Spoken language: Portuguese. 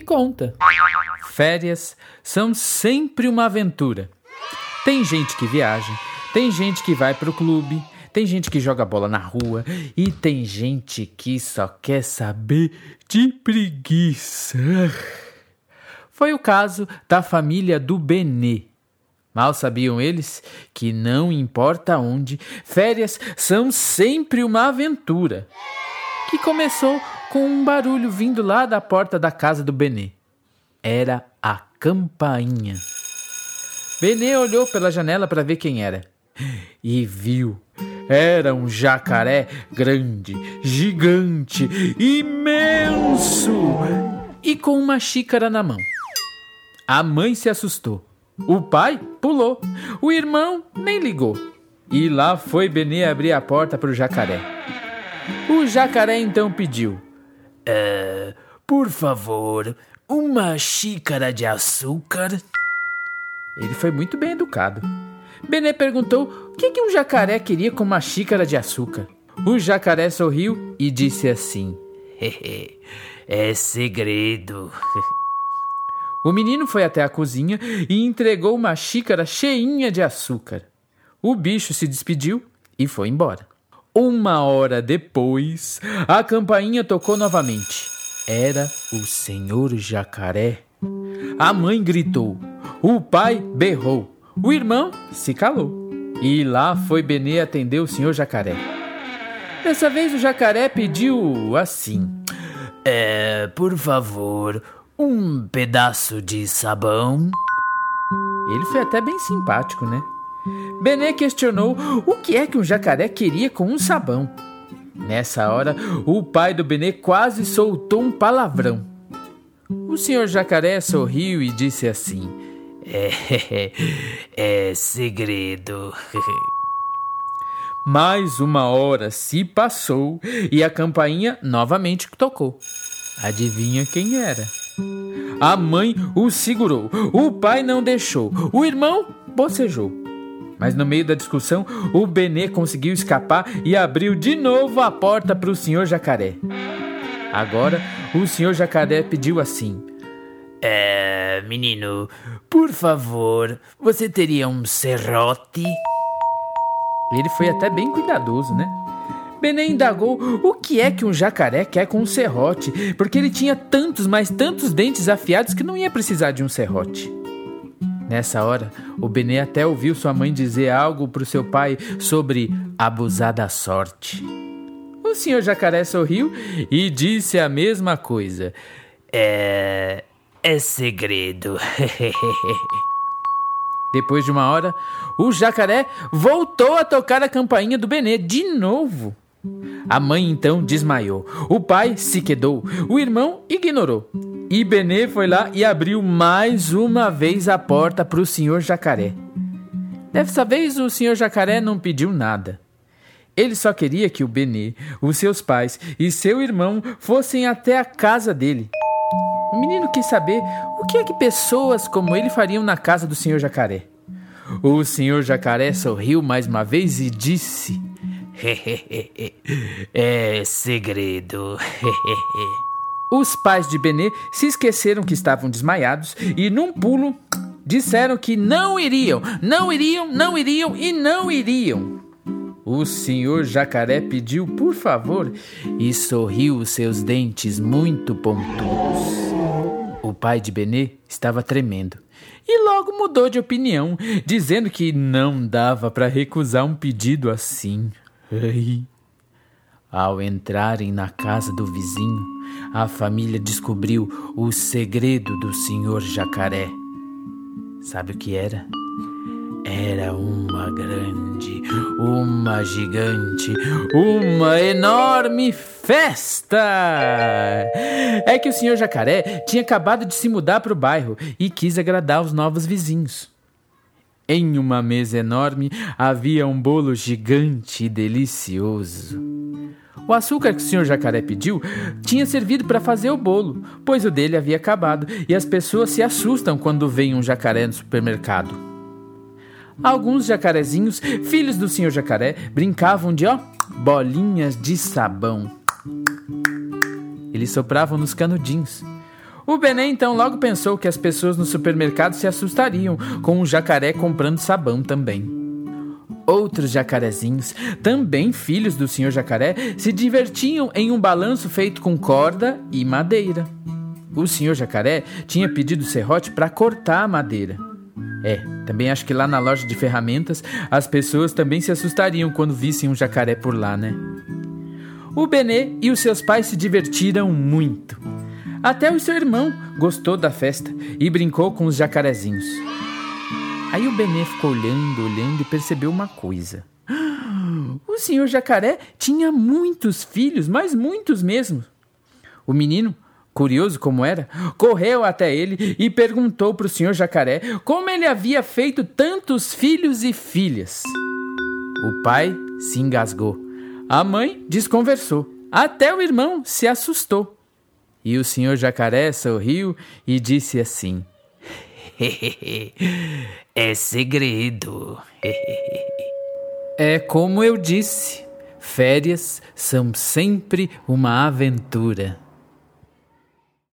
conta. Férias são sempre uma aventura. Tem gente que viaja, tem gente que vai pro clube, tem gente que joga bola na rua e tem gente que só quer saber de preguiça. Foi o caso da família do Benê. Mal sabiam eles que não importa onde, férias são sempre uma aventura. Que começou com um barulho vindo lá da porta da casa do Benê. Era a campainha. Benê olhou pela janela para ver quem era e viu. Era um jacaré grande, gigante, imenso e com uma xícara na mão. A mãe se assustou. O pai pulou. O irmão nem ligou. E lá foi Benê abrir a porta para o jacaré. O jacaré então pediu: é, Por favor, uma xícara de açúcar? Ele foi muito bem educado. Benê perguntou o que, que um jacaré queria com uma xícara de açúcar. O jacaré sorriu e disse assim: É segredo. O menino foi até a cozinha e entregou uma xícara cheinha de açúcar. O bicho se despediu e foi embora. Uma hora depois, a campainha tocou novamente. Era o senhor jacaré. A mãe gritou. O pai berrou. O irmão se calou. E lá foi Benê atender o senhor jacaré. Dessa vez o jacaré pediu assim: É, por favor, um pedaço de sabão? Ele foi até bem simpático, né? Benê questionou o que é que um jacaré queria com um sabão. Nessa hora, o pai do Benê quase soltou um palavrão. O senhor jacaré sorriu e disse assim: É, é segredo. Mais uma hora se passou e a campainha novamente tocou. Adivinha quem era? A mãe o segurou, o pai não deixou, o irmão bocejou. Mas no meio da discussão, o Benê conseguiu escapar e abriu de novo a porta para o senhor jacaré. Agora, o senhor jacaré pediu assim: É, menino, por favor, você teria um serrote? Ele foi até bem cuidadoso, né? Benê indagou o que é que um jacaré quer com um serrote, porque ele tinha tantos, mas tantos dentes afiados que não ia precisar de um serrote. Nessa hora, o Benê até ouviu sua mãe dizer algo para o seu pai sobre abusar da sorte. O senhor jacaré sorriu e disse a mesma coisa. É. É segredo. Depois de uma hora, o jacaré voltou a tocar a campainha do Benê de novo. A mãe então desmaiou, o pai se quedou, o irmão ignorou. E Benê foi lá e abriu mais uma vez a porta para o senhor jacaré. Dessa vez o senhor jacaré não pediu nada. Ele só queria que o Benê, os seus pais e seu irmão fossem até a casa dele. O menino quis saber o que é que pessoas como ele fariam na casa do senhor jacaré. O senhor jacaré sorriu mais uma vez e disse: É segredo. Os pais de Benê se esqueceram que estavam desmaiados e, num pulo, disseram que não iriam, não iriam, não iriam e não iriam. O senhor jacaré pediu por favor e sorriu seus dentes muito pontudos. O pai de Benê estava tremendo e logo mudou de opinião, dizendo que não dava para recusar um pedido assim. Ao entrarem na casa do vizinho, a família descobriu o segredo do senhor jacaré. Sabe o que era? Era uma grande, uma gigante, uma enorme festa! É que o senhor jacaré tinha acabado de se mudar para o bairro e quis agradar os novos vizinhos. Em uma mesa enorme havia um bolo gigante e delicioso. O açúcar que o senhor jacaré pediu tinha servido para fazer o bolo, pois o dele havia acabado e as pessoas se assustam quando veem um jacaré no supermercado. Alguns jacarezinhos, filhos do senhor jacaré, brincavam de, ó, bolinhas de sabão. Eles sopravam nos canudinhos. O Bené então logo pensou que as pessoas no supermercado se assustariam com um jacaré comprando sabão também. Outros jacarezinhos, também filhos do senhor jacaré, se divertiam em um balanço feito com corda e madeira. O senhor jacaré tinha pedido serrote para cortar a madeira. É, também acho que lá na loja de ferramentas as pessoas também se assustariam quando vissem um jacaré por lá, né? O Benê e os seus pais se divertiram muito. Até o seu irmão gostou da festa e brincou com os jacarezinhos. Aí o Benê ficou olhando, olhando e percebeu uma coisa. O senhor jacaré tinha muitos filhos, mas muitos mesmo. O menino, curioso como era, correu até ele e perguntou para o senhor jacaré como ele havia feito tantos filhos e filhas. O pai se engasgou. A mãe desconversou. Até o irmão se assustou. E o senhor jacaré sorriu e disse assim: é segredo. é como eu disse: férias são sempre uma aventura.